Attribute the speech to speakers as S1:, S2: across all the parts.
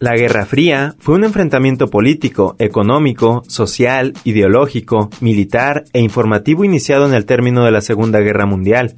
S1: La Guerra Fría fue un enfrentamiento político, económico, social, ideológico, militar e informativo iniciado en el término de la Segunda Guerra Mundial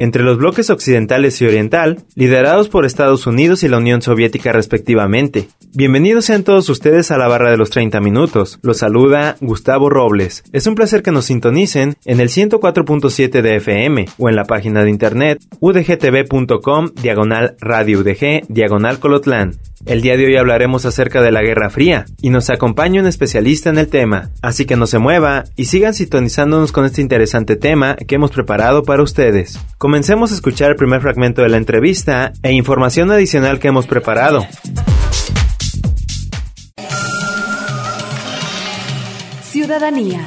S1: entre los bloques occidentales y oriental, liderados por Estados Unidos y la Unión Soviética respectivamente. Bienvenidos sean todos ustedes a la barra de los 30 minutos. Los saluda Gustavo Robles. Es un placer que nos sintonicen en el 104.7 de FM o en la página de internet udgtv.com diagonal radio udg diagonal colotlán. El día de hoy hablaremos acerca de la Guerra Fría y nos acompaña un especialista en el tema, así que no se mueva y sigan sintonizándonos con este interesante tema que hemos preparado para ustedes. Comencemos a escuchar el primer fragmento de la entrevista e información adicional que hemos preparado.
S2: Ciudadanía.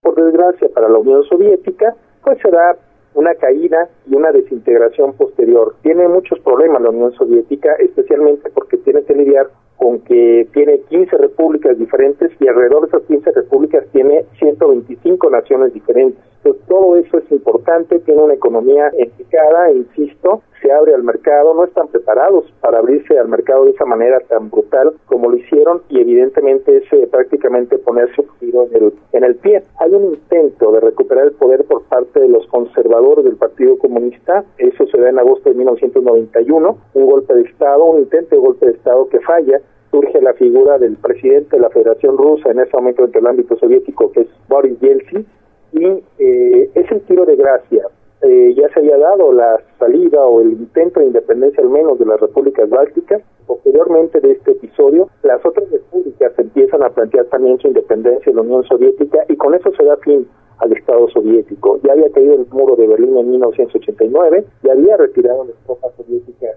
S3: Por desgracia para la Unión Soviética, pues se da una caída y una desintegración posterior. Tiene muchos problemas la Unión Soviética, especialmente porque tiene que lidiar con que tiene 15 repúblicas diferentes y alrededor de esas 15 repúblicas tiene 125 naciones diferentes. Entonces, todo eso es importante, tiene una economía implicada, insisto, se abre al mercado, no están preparados para abrirse al mercado de esa manera tan brutal como lo hicieron y evidentemente es eh, prácticamente ponerse un tiro en el, en el pie. Hay un intento de recuperar el poder por parte de los conservadores del Partido Comunista, eso se da en agosto de 1991, un golpe de Estado, un intento de golpe de Estado que falla, surge la figura del presidente de la Federación Rusa en ese momento del ámbito soviético, que es Boris Yeltsin, y eh, es el tiro de gracia. Eh, ya se había dado la salida o el intento de independencia al menos de las repúblicas bálticas. Posteriormente de este episodio, las otras repúblicas empiezan a plantear también su independencia de la Unión Soviética y con eso se da fin al Estado soviético. Ya había caído el muro de Berlín en 1989, ya había retirado las tropas soviéticas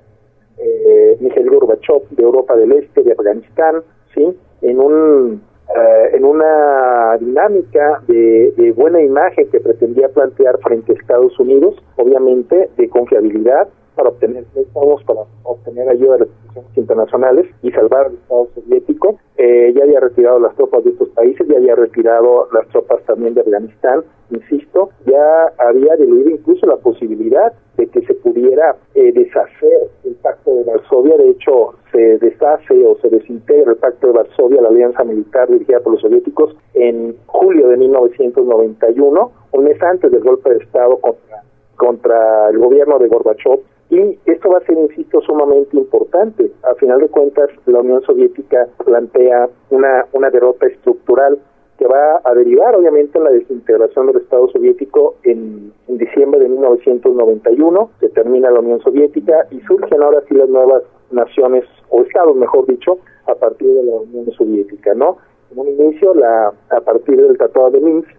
S3: eh, Mikhail Gorbachev de Europa del Este, de Afganistán, ¿sí? en un eh, en una dinámica de, buena imagen que pretendía plantear frente a Estados Unidos, obviamente de confiabilidad para obtener préstamos, para obtener ayuda de las instituciones internacionales y salvar al Estado soviético. Eh, ya había retirado las tropas de estos países, ya había retirado las tropas también de Afganistán, insisto, ya había diluido incluso la posibilidad de que se pudiera eh, deshacer el pacto de Varsovia. De hecho, se deshace o se desintegra el pacto de Varsovia, la alianza militar dirigida por los soviéticos, en julio de 1991, un mes antes del golpe de Estado contra, contra el gobierno de Gorbachev. Y esto va a ser, insisto, sumamente importante. A final de cuentas, la Unión Soviética plantea una, una derrota estructural que va a derivar obviamente en la desintegración del Estado soviético en, diciembre de 1991, se termina la Unión Soviética y surgen ahora sí las nuevas naciones o estados, mejor dicho, a partir de la Unión Soviética, ¿no? En un inicio, la, a partir del Tratado de Minsk,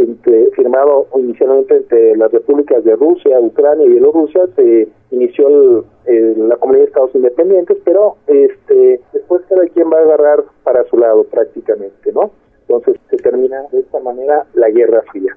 S3: entre, firmado inicialmente entre las repúblicas de Rusia, Ucrania y Bielorrusia, se inició la comunidad de estados independientes, pero este después cada quien va a agarrar para su lado prácticamente, ¿no? Entonces se termina de esta manera la Guerra Fría.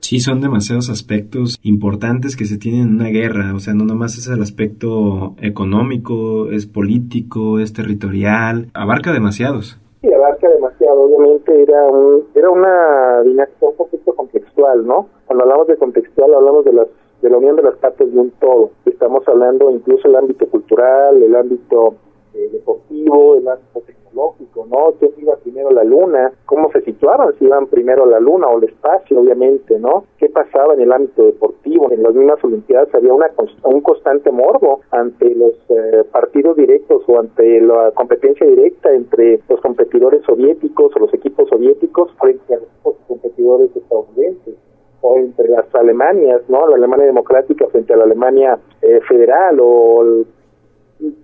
S1: Sí, son demasiados aspectos importantes que se tienen en una guerra, o sea, no nomás es el aspecto económico, es político, es territorial, abarca demasiados.
S3: Sí, abarca demasiado, obviamente era un, era una dinámica un poquito contextual, ¿no? Cuando hablamos de contextual hablamos de las de la unión de las partes de un todo. Estamos hablando incluso el ámbito cultural, el ámbito eh, deportivo, el ámbito tecnológico, ¿no? ¿Quién iba primero a la luna? ¿Cómo se situaban? Si iban primero a la luna o al espacio, obviamente, ¿no? ¿Qué pasaba en el ámbito deportivo? En las mismas Olimpiadas había una un constante morbo ante los eh, partidos directos o ante la competencia directa entre los competidores soviéticos o los equipos soviéticos frente a los competidores estadounidenses o entre las Alemanias, ¿no? La Alemania democrática frente a la Alemania eh, federal o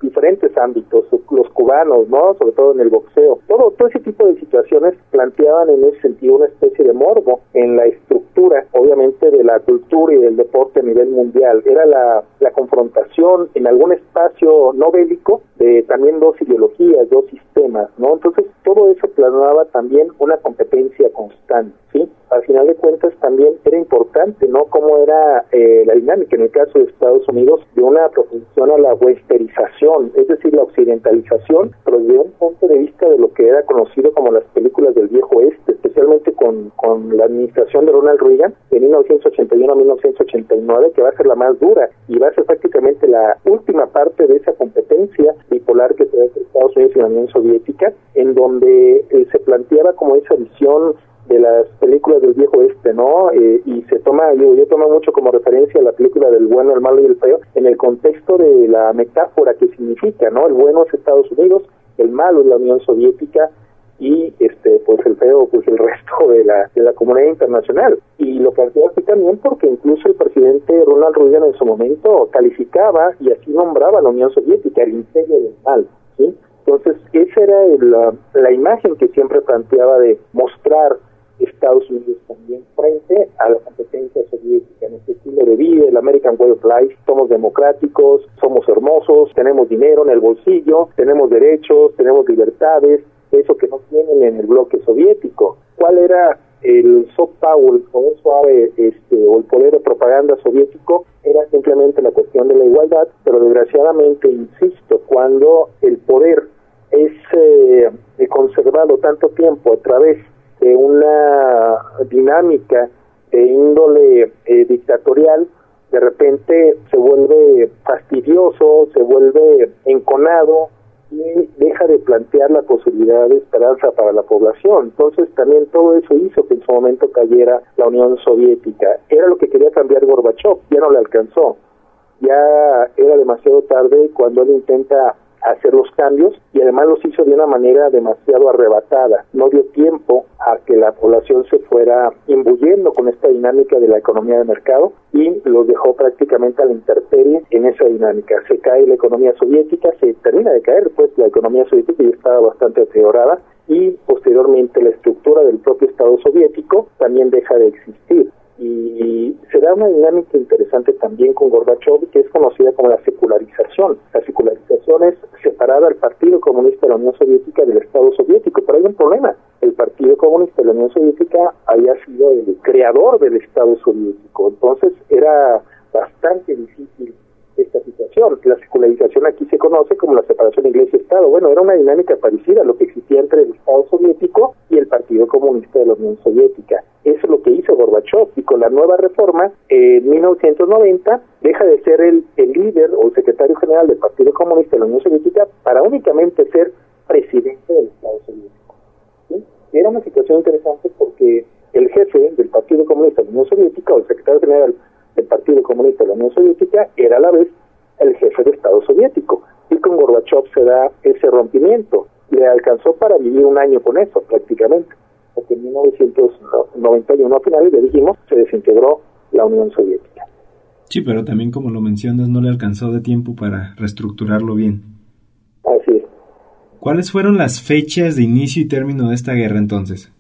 S3: diferentes ámbitos, los cubanos, ¿no? Sobre todo en el boxeo. Todo, todo ese tipo de situaciones planteaban en ese sentido una especie de morbo en la estructura, obviamente, de la cultura y del deporte a nivel mundial. Era la, la confrontación en algún espacio no bélico de también dos ideologías, dos sistemas, ¿no? Entonces, todo eso planeaba también una competencia constante, ¿sí? Al final de cuentas también era importante, ¿no? Cómo era eh, la dinámica en el caso de Estados Unidos de una proposición a la westerización, es decir, la occidentalización, pero desde un punto de vista de lo que era conocido como las películas del viejo oeste, especialmente con, con la administración de Ronald Reagan de 1981 a 1989, que va a ser la más dura y va a ser prácticamente la última parte de esa competencia bipolar que se Estados Unidos y la Unión Soviética, en donde eh, se planteaba como esa visión de las películas del viejo este, ¿no? Eh, y se toma, yo, yo tomo mucho como referencia la película del bueno, el malo y el feo, en el contexto de la metáfora que significa, ¿no? El bueno es Estados Unidos, el malo es la Unión Soviética y este pues el feo pues el resto de la de la comunidad internacional y lo planteó así también porque incluso el presidente Ronald Reagan en su momento calificaba y así nombraba a la Unión Soviética el imperio del mal ¿sí? entonces esa era la, la imagen que siempre planteaba de mostrar Estados Unidos también frente a la competencia soviética en este estilo de vida, el American Way of Life, somos democráticos, somos hermosos, tenemos dinero en el bolsillo, tenemos derechos, tenemos libertades, eso que no tienen en el bloque soviético. ¿Cuál era el soft power, el poder suave este, o el poder de propaganda soviético? Era simplemente la cuestión de la igualdad, pero desgraciadamente, insisto, cuando el poder es eh, conservado tanto tiempo a través de una dinámica de índole eh, dictatorial, de repente se vuelve fastidioso, se vuelve enconado y deja de plantear la posibilidad de esperanza para la población. Entonces también todo eso hizo que en su momento cayera la Unión Soviética. Era lo que quería cambiar Gorbachev, ya no le alcanzó. Ya era demasiado tarde cuando él intenta hacer los cambios y además los hizo de una manera demasiado arrebatada. No dio tiempo a que la población se fuera imbuyendo con esta dinámica de la economía de mercado y los dejó prácticamente a la intemperie en esa dinámica. Se cae la economía soviética, se termina de caer, pues la economía soviética ya estaba bastante deteriorada y posteriormente la estructura del propio Estado soviético también deja de existir y se da una dinámica interesante también con Gorbachev que es conocida como la secularización. La secularización es separar al Partido Comunista de la Unión Soviética del Estado soviético, pero hay un problema. El Partido Comunista de la Unión Soviética había sido el creador del Estado soviético, entonces era bastante difícil esta situación. La secularización aquí se conoce como la separación iglesia-estado. Bueno, era una dinámica parecida a lo que existía entre el Estado soviético y el Partido Comunista de la Unión Soviética. Gorbachev y con la nueva reforma en 1990 deja de ser el, el líder o secretario general del Partido Comunista de la Unión Soviética para únicamente ser presidente del Estado soviético. Era una situación interesante porque el jefe del Partido Comunista de la Unión Soviética o el secretario general el Partido Comunista de la Unión Soviética era a la vez el jefe de Estado soviético. Y con Gorbachev se da ese rompimiento. Le alcanzó para vivir un año con eso prácticamente, porque en 1991 a finales, ya dijimos, se desintegró la Unión Soviética.
S1: Sí, pero también como lo mencionas, no le alcanzó de tiempo para reestructurarlo bien.
S3: Así es.
S1: ¿Cuáles fueron las fechas de inicio y término de esta guerra entonces?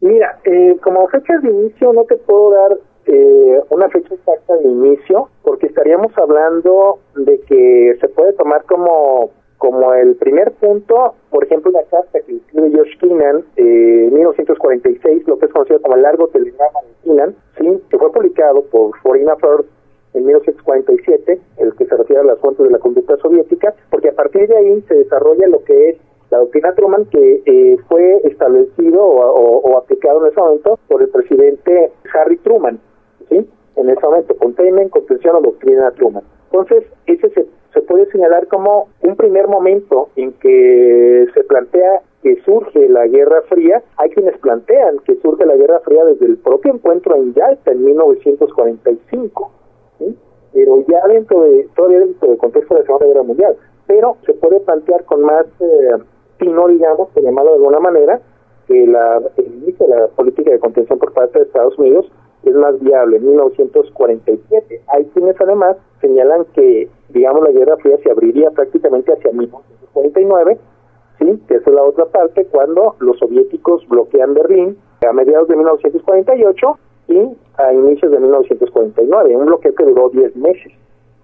S3: Mira, eh, como fechas de inicio no te puedo dar eh, una fecha exacta de inicio, porque estaríamos hablando de que se puede tomar como como el primer punto, por ejemplo, la carta que escribe Josh Keenan en 1946, lo que es conocido como el largo telegrama de Keenan, ¿sí? que fue publicado por Foreign Affairs en 1947, el que se refiere a las fuentes de la conducta soviética, porque a partir de ahí se desarrolla lo que es la doctrina Truman que eh, fue establecido o, aplicado en ese momento por el presidente Harry Truman. ¿sí? En ese momento, containment, contención o doctrina Truman. Entonces, ese se, se puede señalar como un primer momento en que se plantea que surge la Guerra Fría. Hay quienes plantean que surge la Guerra Fría desde el propio encuentro en Yalta en 1945, ¿sí? pero ya dentro de, todavía dentro del contexto de la Segunda Guerra Mundial. Pero se puede plantear con más eh, tino, digamos, por llamarlo de alguna manera, que la, el inicio de la política de contención por parte de Estados Unidos es más viable, 1947. Hay quienes además señalan que, digamos, la Guerra Fría se abriría prácticamente hacia 1949, ¿sí? que es la otra parte, cuando los soviéticos bloquean Berlín a mediados de 1948 y a inicios de 1949, un bloqueo que duró 10 meses.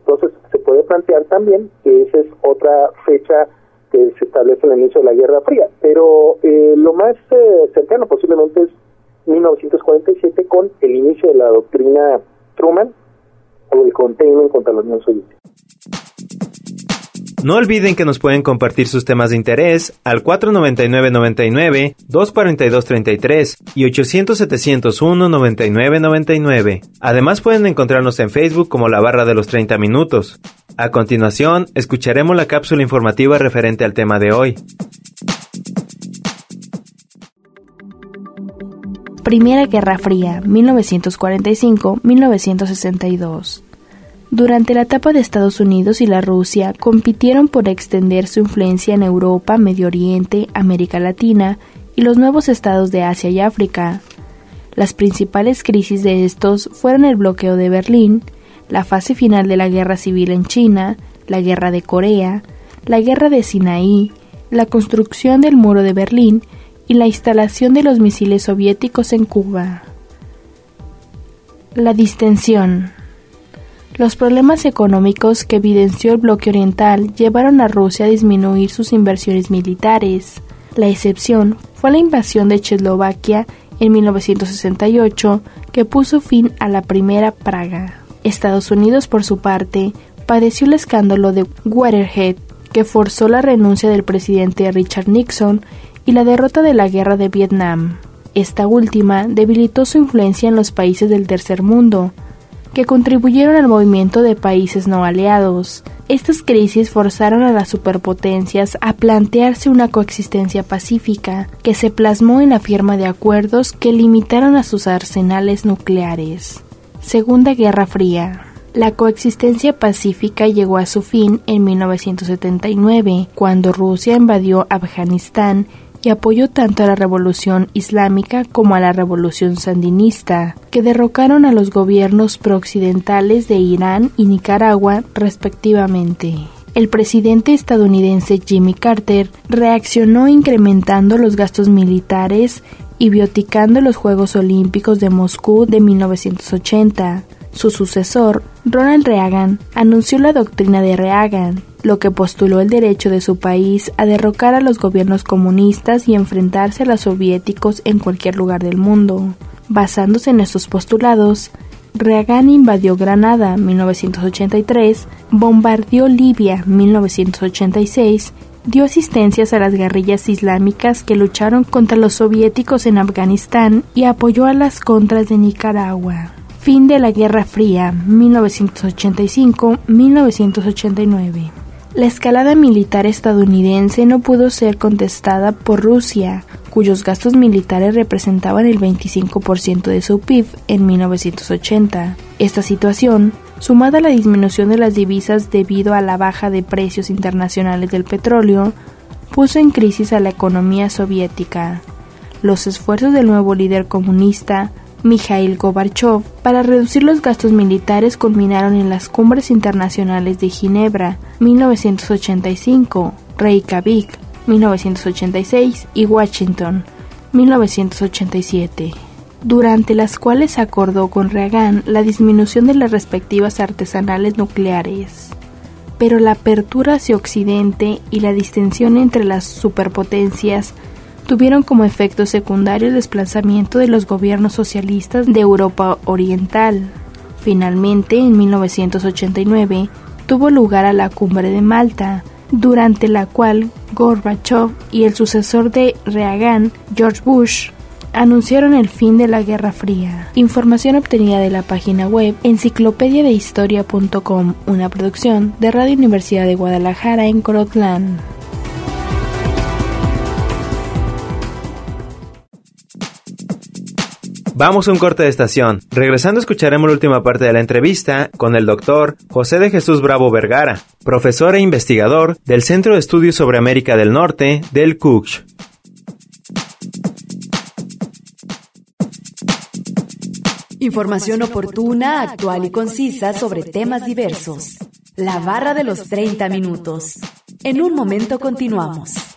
S3: Entonces, se puede plantear también que esa es otra fecha que se establece el inicio de la Guerra Fría, pero eh, lo más eh, cercano posiblemente es 1947 con el inicio de la doctrina Truman o el containment contra la Unión Soviética.
S1: No olviden que nos pueden compartir sus temas de interés al 499-99, 242-33 y 800-701-9999. Además pueden encontrarnos en Facebook como la barra de los 30 minutos. A continuación, escucharemos la cápsula informativa referente al tema de hoy.
S4: Primera Guerra Fría, 1945-1962. Durante la etapa de Estados Unidos y la Rusia compitieron por extender su influencia en Europa, Medio Oriente, América Latina y los nuevos estados de Asia y África. Las principales crisis de estos fueron el bloqueo de Berlín, la fase final de la guerra civil en China, la guerra de Corea, la guerra de Sinaí, la construcción del muro de Berlín y la instalación de los misiles soviéticos en Cuba. La distensión. Los problemas económicos que evidenció el bloque oriental llevaron a Rusia a disminuir sus inversiones militares. La excepción fue la invasión de Checoslovaquia en 1968, que puso fin a la Primera Praga. Estados Unidos, por su parte, padeció el escándalo de Waterhead, que forzó la renuncia del presidente Richard Nixon y la derrota de la guerra de Vietnam. Esta última debilitó su influencia en los países del tercer mundo, que contribuyeron al movimiento de países no aliados. Estas crisis forzaron a las superpotencias a plantearse una coexistencia pacífica, que se plasmó en la firma de acuerdos que limitaron a sus arsenales nucleares. Segunda Guerra Fría. La coexistencia pacífica llegó a su fin en 1979, cuando Rusia invadió Afganistán y apoyó tanto a la revolución islámica como a la revolución sandinista, que derrocaron a los gobiernos prooccidentales de Irán y Nicaragua respectivamente. El presidente estadounidense Jimmy Carter reaccionó incrementando los gastos militares y bioticando los Juegos Olímpicos de Moscú de 1980. Su sucesor, Ronald Reagan, anunció la doctrina de Reagan, lo que postuló el derecho de su país a derrocar a los gobiernos comunistas y enfrentarse a los soviéticos en cualquier lugar del mundo. Basándose en estos postulados, Reagan invadió Granada 1983, bombardeó Libia 1986, dio asistencias a las guerrillas islámicas que lucharon contra los soviéticos en Afganistán y apoyó a las contras de Nicaragua. Fin de la Guerra Fría 1985-1989. La escalada militar estadounidense no pudo ser contestada por Rusia, cuyos gastos militares representaban el 25% de su PIB en 1980. Esta situación, sumada a la disminución de las divisas debido a la baja de precios internacionales del petróleo, puso en crisis a la economía soviética. Los esfuerzos del nuevo líder comunista Mikhail Gorbachev para reducir los gastos militares culminaron en las cumbres internacionales de Ginebra 1985, Reykjavik 1986 y Washington 1987 durante las cuales acordó con Reagan la disminución de las respectivas artesanales nucleares. Pero la apertura hacia Occidente y la distensión entre las superpotencias tuvieron como efecto secundario el desplazamiento de los gobiernos socialistas de Europa Oriental. Finalmente, en 1989, tuvo lugar a la cumbre de Malta, durante la cual Gorbachev y el sucesor de Reagan, George Bush, anunciaron el fin de la Guerra Fría. Información obtenida de la página web enciclopediadehistoria.com, una producción de Radio Universidad de Guadalajara en Corotlán.
S1: Vamos a un corte de estación. Regresando escucharemos la última parte de la entrevista con el doctor José de Jesús Bravo Vergara, profesor e investigador del Centro de Estudios sobre América del Norte del CUCH.
S2: Información oportuna, actual y concisa sobre temas diversos. La barra de los 30 minutos. En un momento continuamos.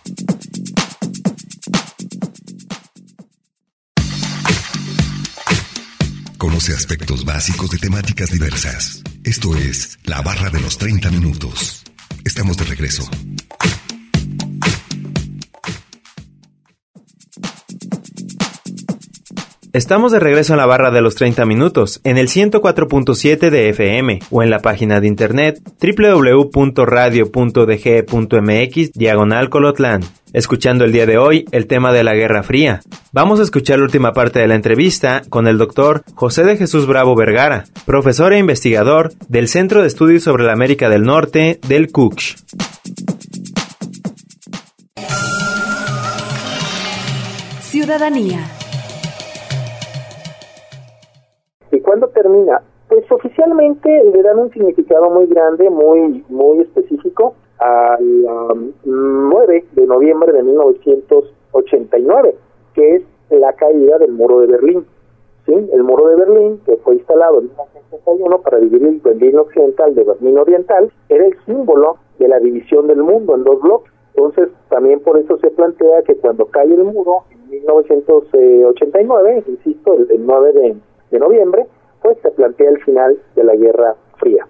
S5: Conoce aspectos básicos de temáticas diversas. Esto es La barra de los 30 minutos. Estamos de regreso.
S1: Estamos de regreso en la barra de los 30 minutos, en el 104.7 de FM o en la página de internet www.radio.dg.mx diagonal Colotlán. Escuchando el día de hoy el tema de la Guerra Fría. Vamos a escuchar la última parte de la entrevista con el doctor José de Jesús Bravo Vergara, profesor e investigador del Centro de Estudios sobre la América del Norte del CUCH.
S2: Ciudadanía.
S3: cuándo termina? Pues oficialmente le dan un significado muy grande, muy muy específico al 9 de noviembre de 1989, que es la caída del muro de Berlín. ¿sí? El muro de Berlín, que fue instalado en 1961 para dividir el Berlín occidental de Berlín oriental, era el símbolo de la división del mundo en dos bloques. Entonces, también por eso se plantea que cuando cae el muro, en 1989, insisto, el, el 9 de de noviembre, pues se plantea el final de la Guerra Fría.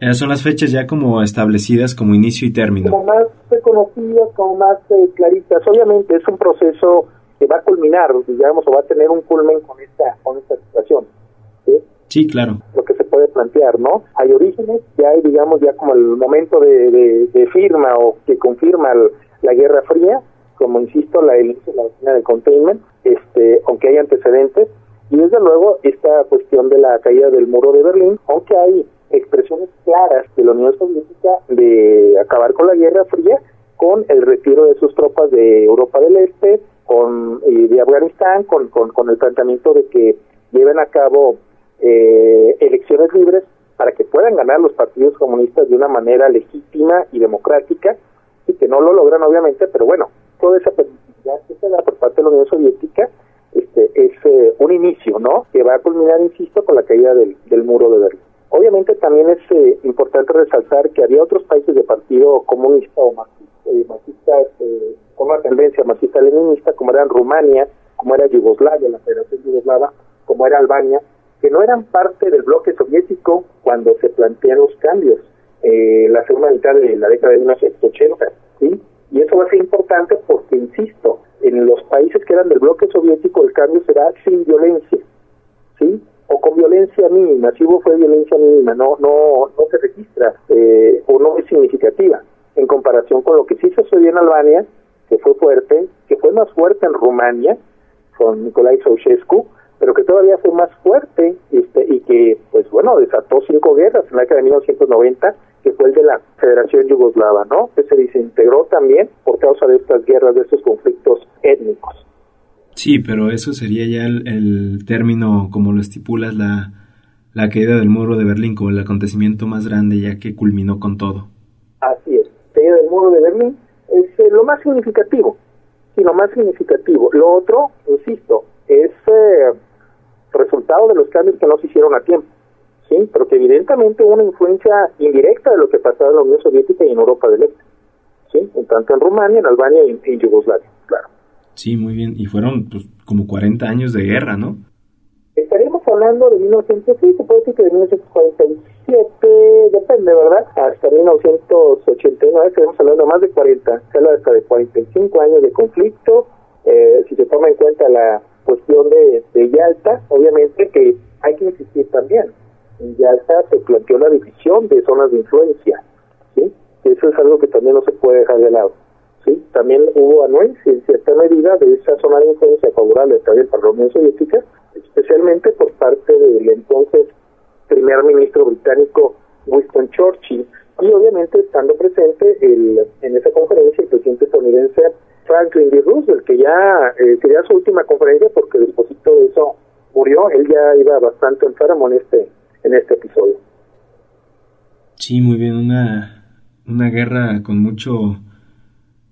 S1: Esas son las fechas ya como establecidas como inicio y término.
S3: Como más reconocidas, como más eh, claritas. Obviamente es un proceso que va a culminar, digamos, o va a tener un culmen con esta, con esta situación.
S1: ¿sí? claro.
S3: Lo que se puede plantear, ¿no? Hay orígenes, ya hay, digamos, ya como el momento de, de, firma o que confirma la Guerra Fría, como insisto, la la de containment, este, aunque hay antecedentes, y desde luego esta cuestión de la caída del muro de Berlín, aunque hay expresiones claras de la Unión Soviética de acabar con la Guerra Fría con el retiro de sus tropas de Europa del Este, con de Afganistán, con, con, el planteamiento de que lleven a cabo eh, elecciones libres para que puedan ganar los partidos comunistas de una manera legítima y democrática, y que no lo logran obviamente, pero bueno, toda esa permisividad que se da por parte de la Unión Soviética este, es eh, un inicio, ¿no? Que va a culminar, insisto, con la caída del, muro de Berlín. Obviamente también es eh, importante resaltar que había otros países de partido comunista o marxista, eh, con una tendencia marxista-leninista, como eran Rumania, como era Yugoslavia, la Federación Yugoslava, como era Albania, que no eran parte del bloque soviético cuando se plantean los cambios. Eh, la segunda mitad de la década de 1980, ¿sí? Y eso va a ser importante porque, insisto, en los países que eran del bloque soviético el cambio será sin violencia, ¿sí? O con violencia mínima, si hubo fue violencia mínima, no no no se registra eh, o no es significativa en comparación con lo que sí sucedió en Albania, que fue fuerte, que fue más fuerte en Rumania con Nicolai Ceausescu, pero que todavía fue más fuerte este, y que, pues bueno, desató cinco guerras en la década de 1990 que fue el de la Federación Yugoslava, ¿no? Que se desintegró también por causa de estas guerras, de estos conflictos étnicos.
S1: Sí, pero eso sería ya el, término, como lo estipulas, la, la caída del muro de Berlín como el acontecimiento más grande ya que culminó con todo.
S3: Así es, caída del muro de Berlín es eh, lo más significativo, y lo más significativo. Lo otro, insisto, es eh, resultado de los cambios que no se hicieron a tiempo sí, pero que evidentemente hubo una influencia indirecta de lo que pasaba en la Unión Soviética y en Europa del Este, sí, en tanto en Rumania, en Albania y en, Yugoslavia.
S1: Sí, muy bien, y fueron pues, como 40 años de guerra, ¿no?
S3: Estaríamos hablando de 1907, se puede decir que de 1947, depende, ¿verdad? Hasta 1989, estaríamos hablando más de 40, se habla hasta de 45 años de conflicto, eh, si se toma en cuenta la cuestión de, de Yalta, obviamente que hay que insistir también, en Yalta se planteó la división de zonas de influencia, ¿sí? Eso es algo que también no se puede dejar de lado, ¿sí? También hubo anuencia en cierta medida de esa zona de influencia favorable también para la Unión Soviética, especialmente por parte del entonces primer ministro británico Winston Churchill, y obviamente estando presente el, en esa conferencia el presidente estadounidense Franklin D. Roosevelt, que ya eh, sería su última conferencia porque después de eso murió, él ya iba bastante enfermo en este en este episodio.
S1: Sí, muy bien, una, una guerra con mucho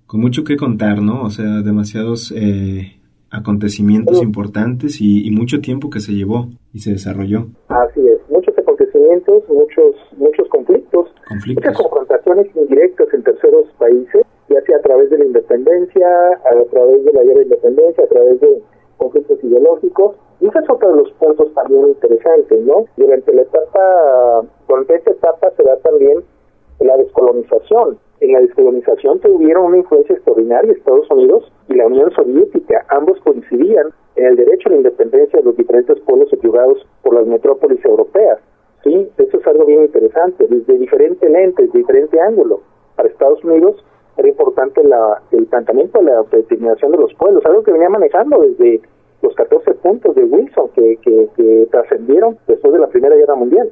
S1: con mucho que contar, ¿no? O sea, demasiados eh, acontecimientos importantes y, mucho tiempo que se llevó y se desarrolló.
S3: Así es, muchos acontecimientos, muchos muchos conflictos, muchas confrontaciones indirectas en terceros países, ya sea a través de la independencia, a través de la guerra de independencia, a través de conflictos ideológicos. Y ese es otro de los puntos también interesantes, ¿no? Durante la etapa, durante esta etapa se da también la descolonización. En la descolonización tuvieron una influencia extraordinaria Estados Unidos y la Unión Soviética. Ambos coincidían en el derecho a la independencia de los diferentes pueblos subyugados por las metrópolis europeas. Sí, eso es algo bien interesante, desde diferente lente, desde diferente ángulo. Para Estados Unidos era importante la, el planteamiento de la autodeterminación de los pueblos, algo que venía manejando desde los 14 puntos de Wilson que, que, que trascendieron después de la Primera Guerra Mundial.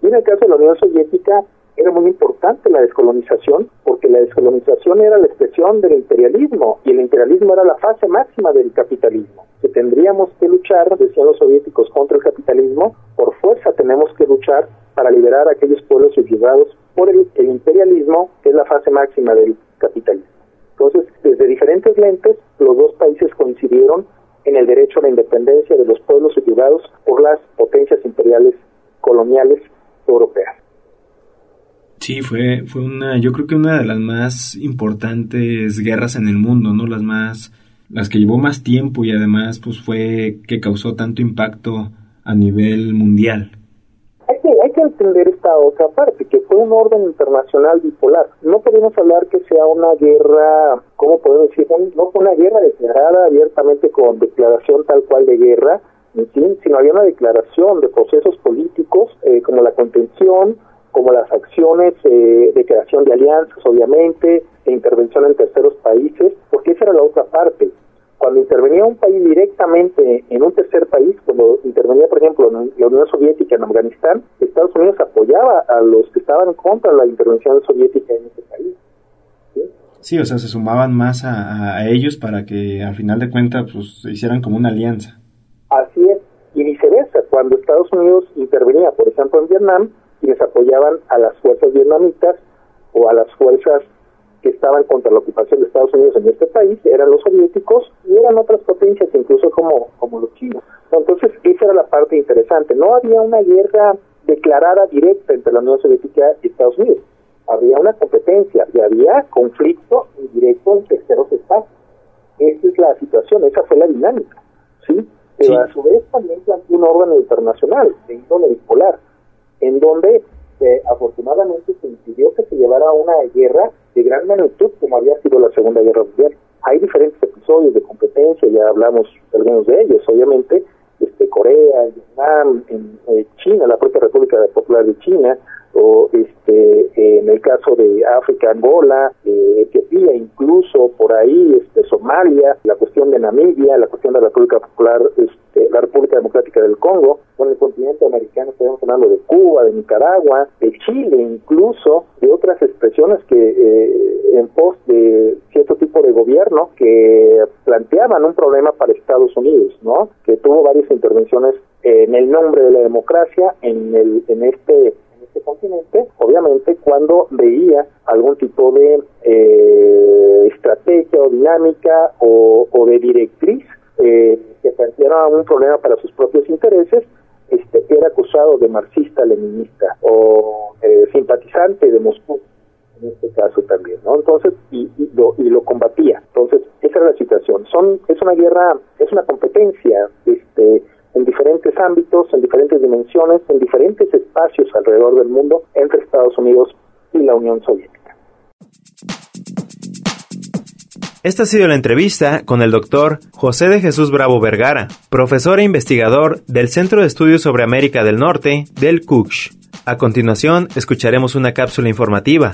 S3: Y en el caso de la Unión Soviética, era muy importante la descolonización porque la descolonización era la expresión del imperialismo y el imperialismo era la fase máxima del capitalismo. Que tendríamos que luchar, decían los soviéticos, contra el capitalismo, por fuerza tenemos que luchar para liberar a aquellos pueblos subyugados por el, imperialismo, que es la fase máxima del capitalismo. Entonces, desde diferentes lentes, los dos países coincidieron en el derecho a la independencia de los pueblos subyugados por las potencias imperiales coloniales europeas.
S1: Sí, fue, fue una, yo creo que una de las más importantes guerras en el mundo, ¿no? Las más, las que llevó más tiempo y además, pues fue que causó tanto impacto a nivel mundial.
S3: Hay que, hay que entender esta otra parte, que fue un orden internacional bipolar. No podemos hablar que sea una guerra, ¿cómo podemos decir? No fue una guerra declarada abiertamente con declaración tal cual de guerra, en fin, sino había una declaración de procesos políticos eh, como la contención, como las acciones eh, de creación de alianzas, obviamente, e intervención en terceros países, porque esa era la otra parte. Cuando intervenía un país directamente en un tercer país, cuando intervenía, por ejemplo, en la Unión Soviética en Afganistán, Estados Unidos apoyaba a los que estaban contra la intervención soviética en ese país.
S1: ¿sí? o sea, se sumaban más a, ellos para que al final de cuentas pues, hicieran como una alianza.
S3: Así es, y viceversa, cuando Estados Unidos intervenía, por ejemplo, en Vietnam, quienes apoyaban a las fuerzas vietnamitas o a las fuerzas que estaban contra la ocupación de Estados Unidos en este país eran los soviéticos y eran otras potencias, incluso como, como los chinos. Entonces, esa era la parte interesante. No había una guerra declarada directa entre la Unión Soviética y Estados Unidos. Había una competencia y había conflicto indirecto en terceros estados. Esa es la situación, esa fue la dinámica. ¿sí? Pero a su vez también planteó un orden internacional de índole bipolar en donde eh, afortunadamente se impidió que se llevara una guerra de gran magnitud como había sido la Segunda Guerra Mundial. Hay diferentes episodios de competencia, ya hablamos de algunos de ellos, obviamente, este, Corea, Vietnam, en, eh, China, la propia República Popular de China, o este en el caso de África, Angola, eh, Etiopía, incluso por ahí este Somalia, la cuestión de Namibia, la cuestión de la República Popular, este, la República Democrática del Congo, con el continente americano estamos hablando de Cuba, de Nicaragua, de Chile, incluso de otras expresiones que eh, en pos de cierto tipo de gobierno que planteaban un problema para Estados Unidos, ¿no? Que tuvo varias intervenciones en el nombre de la democracia en el en este este continente, obviamente cuando veía algún tipo de eh, estrategia o dinámica o, de directriz eh, que planteara un problema para sus propios intereses, este, era acusado de marxista-leninista o eh, simpatizante de Moscú en este caso también, ¿no? Entonces, y, lo, y lo combatía. Entonces, esa era la situación. Son, es una guerra, es una competencia, en diferentes ámbitos, en diferentes dimensiones, en diferentes espacios alrededor del mundo entre Estados Unidos y la Unión Soviética.
S1: Esta ha sido la entrevista con el doctor José de Jesús Bravo Vergara, profesor e investigador del Centro de Estudios sobre América del Norte del CUCH. A continuación, escucharemos una cápsula informativa.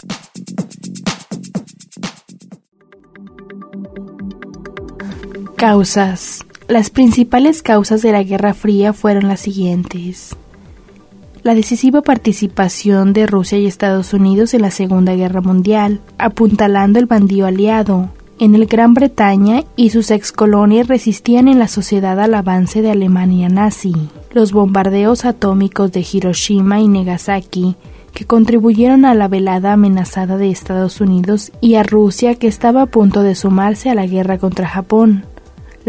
S4: Causas. Las principales causas de la Guerra Fría fueron las siguientes. La decisiva participación de Rusia y Estados Unidos en la Segunda Guerra Mundial, apuntalando el bandido aliado. En el Gran Bretaña y sus excolonias resistían en la sociedad al avance de Alemania nazi. Los bombardeos atómicos de Hiroshima y Nagasaki, que contribuyeron a la velada amenazada de Estados Unidos y a Rusia que estaba a punto de sumarse a la guerra contra Japón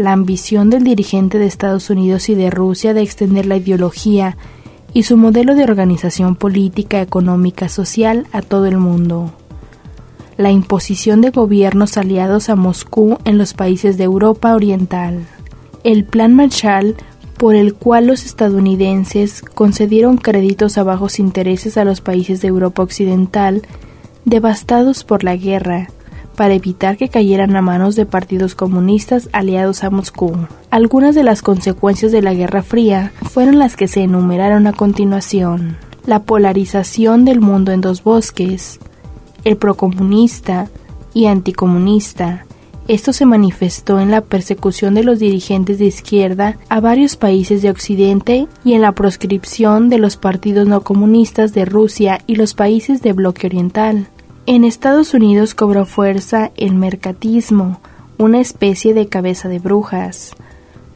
S4: la ambición del dirigente de Estados Unidos y de Rusia de extender la ideología y su modelo de organización política, económica, social a todo el mundo. La imposición de gobiernos aliados a Moscú en los países de Europa Oriental. El Plan Marshall por el cual los estadounidenses concedieron créditos a bajos intereses a los países de Europa Occidental devastados por la guerra, para evitar que cayeran a manos de partidos comunistas aliados a Moscú. Algunas de las consecuencias de la Guerra Fría fueron las que se enumeraron a continuación. La polarización del mundo en dos bosques, el procomunista y anticomunista, esto se manifestó en la persecución de los dirigentes de izquierda a varios países de Occidente y en la proscripción de los partidos no comunistas de Rusia y los países de bloque oriental. En Estados Unidos cobró fuerza el mercatismo, una especie de cabeza de brujas,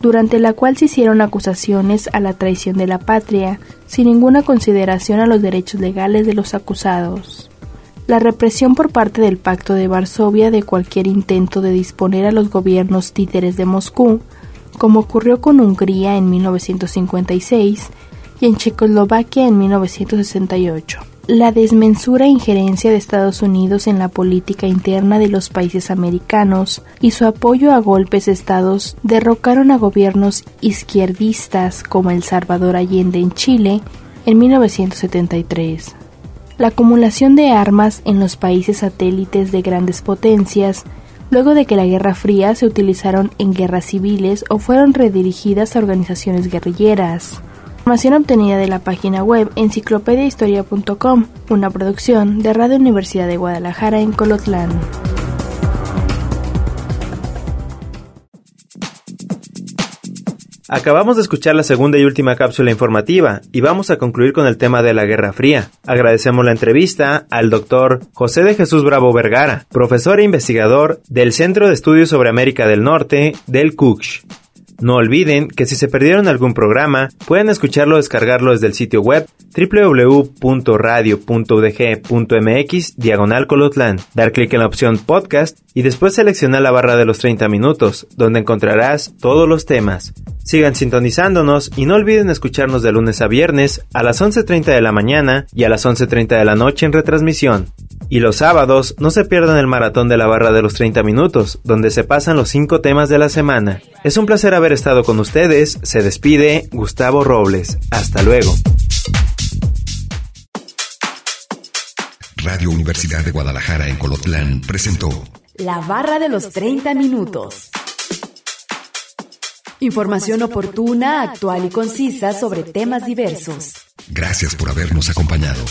S4: durante la cual se hicieron acusaciones a la traición de la patria, sin ninguna consideración a los derechos legales de los acusados. La represión por parte del Pacto de Varsovia de cualquier intento de disponer a los gobiernos títeres de Moscú, como ocurrió con Hungría en 1956 y en Checoslovaquia en 1968. La desmensura e injerencia de Estados Unidos en la política interna de los países americanos y su apoyo a golpes de estados derrocaron a gobiernos izquierdistas como el Salvador Allende en Chile en 1973. La acumulación de armas en los países satélites de grandes potencias, luego de que la Guerra Fría se utilizaron en guerras civiles o fueron redirigidas a organizaciones guerrilleras. Información obtenida de la página web enciclopediahistoria.com, una producción de Radio Universidad de Guadalajara en Colotlán.
S1: Acabamos de escuchar la segunda y última cápsula informativa y vamos a concluir con el tema de la Guerra Fría. Agradecemos la entrevista al doctor José de Jesús Bravo Vergara, profesor e investigador del Centro de Estudios sobre América del Norte del CUCH. No olviden que si se perdieron algún programa, pueden escucharlo o descargarlo desde el sitio web www.radio.udg.mx diagonal Colotlán. Dar clic en la opción podcast y después seleccionar la barra de los 30 minutos, donde encontrarás todos los temas. Sigan sintonizándonos y no olviden escucharnos de lunes a viernes a las 11.30 de la mañana y a las 11.30 de la noche en retransmisión. Y los sábados no se pierdan el maratón de la barra de los 30 minutos, donde se pasan los 5 temas de la semana. Es un placer haber estado con ustedes. Se despide Gustavo Robles. Hasta luego.
S5: Radio Universidad de Guadalajara en Colotlán presentó
S2: La barra de los 30 minutos. Información oportuna, actual y concisa sobre temas diversos.
S5: Gracias por habernos acompañado.